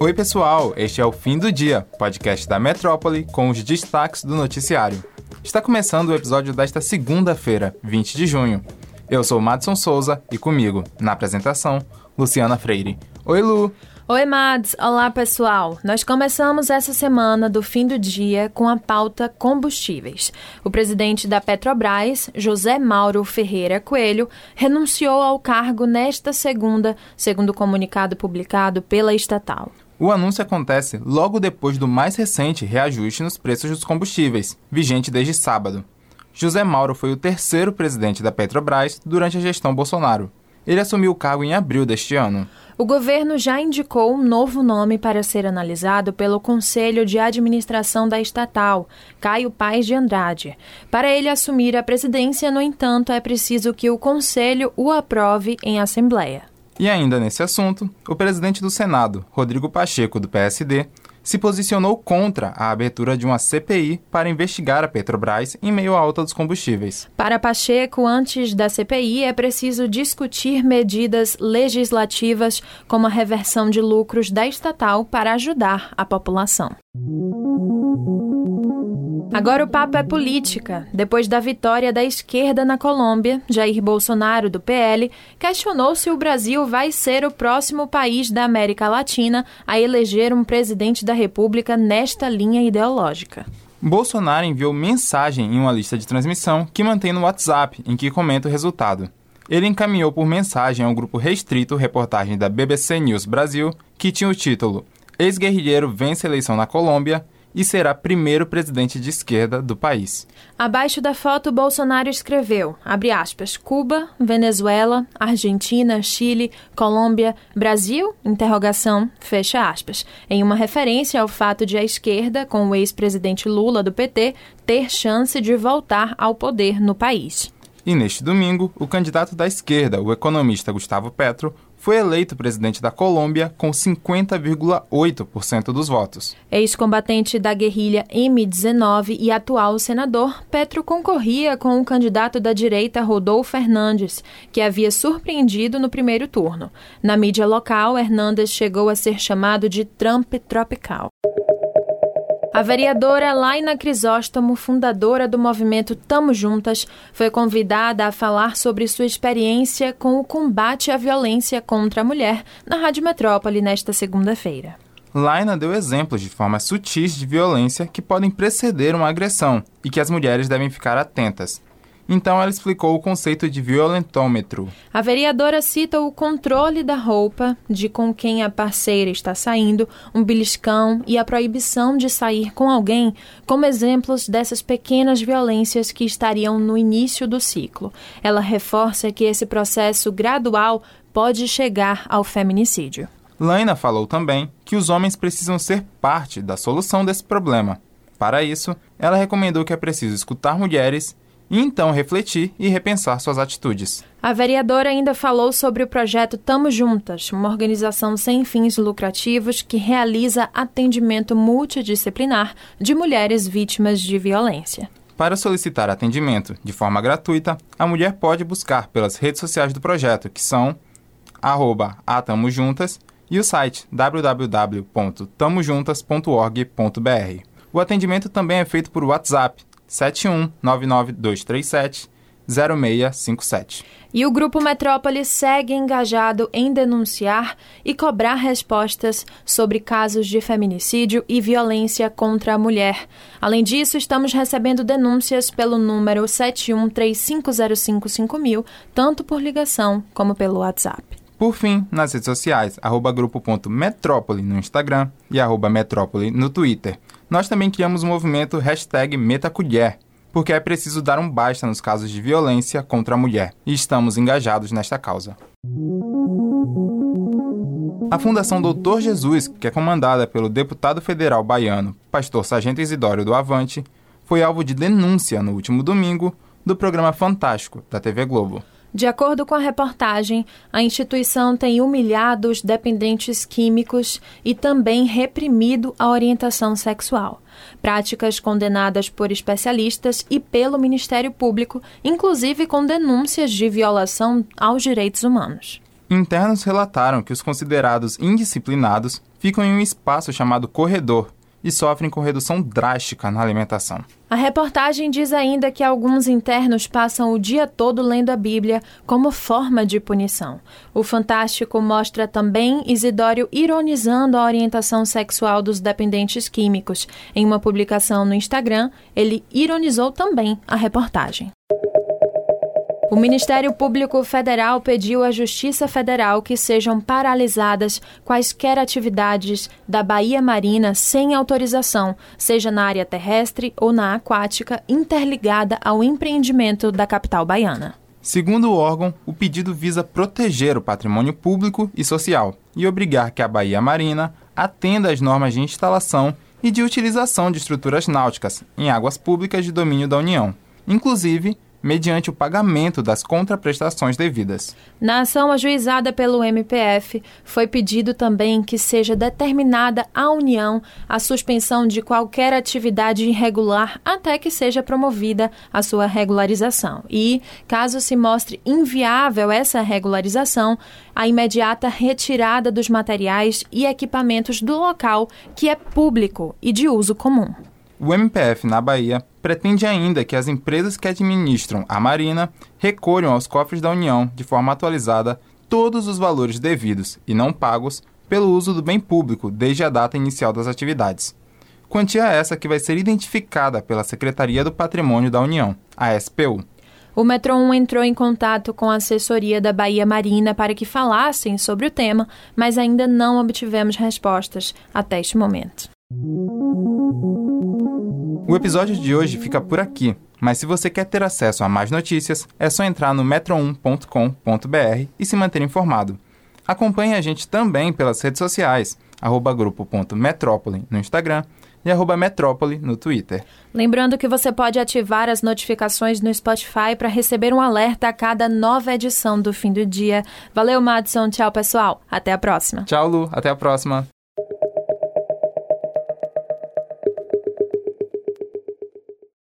Oi, pessoal, este é o Fim do Dia, podcast da Metrópole com os destaques do noticiário. Está começando o episódio desta segunda-feira, 20 de junho. Eu sou Madson Souza e comigo, na apresentação, Luciana Freire. Oi, Lu! Oi, Mads! Olá, pessoal! Nós começamos essa semana do fim do dia com a pauta combustíveis. O presidente da Petrobras, José Mauro Ferreira Coelho, renunciou ao cargo nesta segunda, segundo o comunicado publicado pela estatal. O anúncio acontece logo depois do mais recente reajuste nos preços dos combustíveis, vigente desde sábado. José Mauro foi o terceiro presidente da Petrobras durante a gestão Bolsonaro. Ele assumiu o cargo em abril deste ano. O governo já indicou um novo nome para ser analisado pelo Conselho de Administração da estatal, Caio Paes de Andrade. Para ele assumir a presidência, no entanto, é preciso que o Conselho o aprove em Assembleia. E ainda nesse assunto, o presidente do Senado, Rodrigo Pacheco, do PSD, se posicionou contra a abertura de uma CPI para investigar a Petrobras em meio à alta dos combustíveis. Para Pacheco, antes da CPI é preciso discutir medidas legislativas como a reversão de lucros da estatal para ajudar a população. Agora o papo é política. Depois da vitória da esquerda na Colômbia, Jair Bolsonaro, do PL, questionou se o Brasil vai ser o próximo país da América Latina a eleger um presidente da República nesta linha ideológica. Bolsonaro enviou mensagem em uma lista de transmissão que mantém no WhatsApp, em que comenta o resultado. Ele encaminhou por mensagem a um grupo restrito reportagem da BBC News Brasil, que tinha o título Ex-guerrilheiro vence eleição na Colômbia e será primeiro presidente de esquerda do país. Abaixo da foto, Bolsonaro escreveu, aspas, Cuba, Venezuela, Argentina, Chile, Colômbia, Brasil, interrogação, fecha aspas, em uma referência ao fato de a esquerda, com o ex-presidente Lula do PT, ter chance de voltar ao poder no país. E neste domingo, o candidato da esquerda, o economista Gustavo Petro, foi eleito presidente da Colômbia com 50,8% dos votos. Ex-combatente da guerrilha M19 e atual senador, Petro concorria com o candidato da direita Rodolfo Fernandes, que havia surpreendido no primeiro turno. Na mídia local, Hernandes chegou a ser chamado de Trump tropical. A vereadora Laina Crisóstomo, fundadora do movimento Tamo Juntas, foi convidada a falar sobre sua experiência com o combate à violência contra a mulher na Rádio Metrópole nesta segunda-feira. Laina deu exemplos de formas sutis de violência que podem preceder uma agressão e que as mulheres devem ficar atentas. Então ela explicou o conceito de violentômetro. A vereadora cita o controle da roupa, de com quem a parceira está saindo, um beliscão e a proibição de sair com alguém como exemplos dessas pequenas violências que estariam no início do ciclo. Ela reforça que esse processo gradual pode chegar ao feminicídio. Laina falou também que os homens precisam ser parte da solução desse problema. Para isso, ela recomendou que é preciso escutar mulheres e então refletir e repensar suas atitudes. A vereadora ainda falou sobre o projeto Tamo Juntas, uma organização sem fins lucrativos que realiza atendimento multidisciplinar de mulheres vítimas de violência. Para solicitar atendimento de forma gratuita, a mulher pode buscar pelas redes sociais do projeto, que são atamojuntas e o site www.tamojuntas.org.br. O atendimento também é feito por WhatsApp 7199237 0657. E o Grupo Metrópole segue engajado em denunciar e cobrar respostas sobre casos de feminicídio e violência contra a mulher. Além disso, estamos recebendo denúncias pelo número 7135055000, tanto por ligação como pelo WhatsApp. Por fim, nas redes sociais, arroba grupo.metrópole no Instagram e arroba metrópole no Twitter. Nós também criamos o um movimento hashtag Metacolher, porque é preciso dar um basta nos casos de violência contra a mulher, e estamos engajados nesta causa. A Fundação Doutor Jesus, que é comandada pelo deputado federal baiano, pastor Sargento Isidório do Avante, foi alvo de denúncia no último domingo do programa Fantástico da TV Globo. De acordo com a reportagem, a instituição tem humilhado os dependentes químicos e também reprimido a orientação sexual. Práticas condenadas por especialistas e pelo Ministério Público, inclusive com denúncias de violação aos direitos humanos. Internos relataram que os considerados indisciplinados ficam em um espaço chamado corredor e sofrem com redução drástica na alimentação. A reportagem diz ainda que alguns internos passam o dia todo lendo a Bíblia como forma de punição. O Fantástico mostra também Isidório ironizando a orientação sexual dos dependentes químicos. Em uma publicação no Instagram, ele ironizou também a reportagem. O Ministério Público Federal pediu à Justiça Federal que sejam paralisadas quaisquer atividades da Bahia Marina sem autorização, seja na área terrestre ou na aquática, interligada ao empreendimento da capital baiana. Segundo o órgão, o pedido visa proteger o patrimônio público e social e obrigar que a Bahia Marina atenda às normas de instalação e de utilização de estruturas náuticas em águas públicas de domínio da União, inclusive mediante o pagamento das contraprestações devidas. Na ação ajuizada pelo MPF, foi pedido também que seja determinada à União a suspensão de qualquer atividade irregular até que seja promovida a sua regularização. E, caso se mostre inviável essa regularização, a imediata retirada dos materiais e equipamentos do local que é público e de uso comum. O MPF na Bahia pretende ainda que as empresas que administram a Marina recolham aos cofres da União, de forma atualizada, todos os valores devidos e não pagos pelo uso do bem público desde a data inicial das atividades. Quantia essa que vai ser identificada pela Secretaria do Patrimônio da União, a SPU. O Metro 1 entrou em contato com a assessoria da Bahia Marina para que falassem sobre o tema, mas ainda não obtivemos respostas até este momento. O episódio de hoje fica por aqui, mas se você quer ter acesso a mais notícias, é só entrar no metro1.com.br e se manter informado. Acompanhe a gente também pelas redes sociais, arroba grupo.metrópole no Instagram e arroba metrópole no Twitter. Lembrando que você pode ativar as notificações no Spotify para receber um alerta a cada nova edição do fim do dia. Valeu, Madison. Tchau, pessoal. Até a próxima. Tchau, Lu. Até a próxima.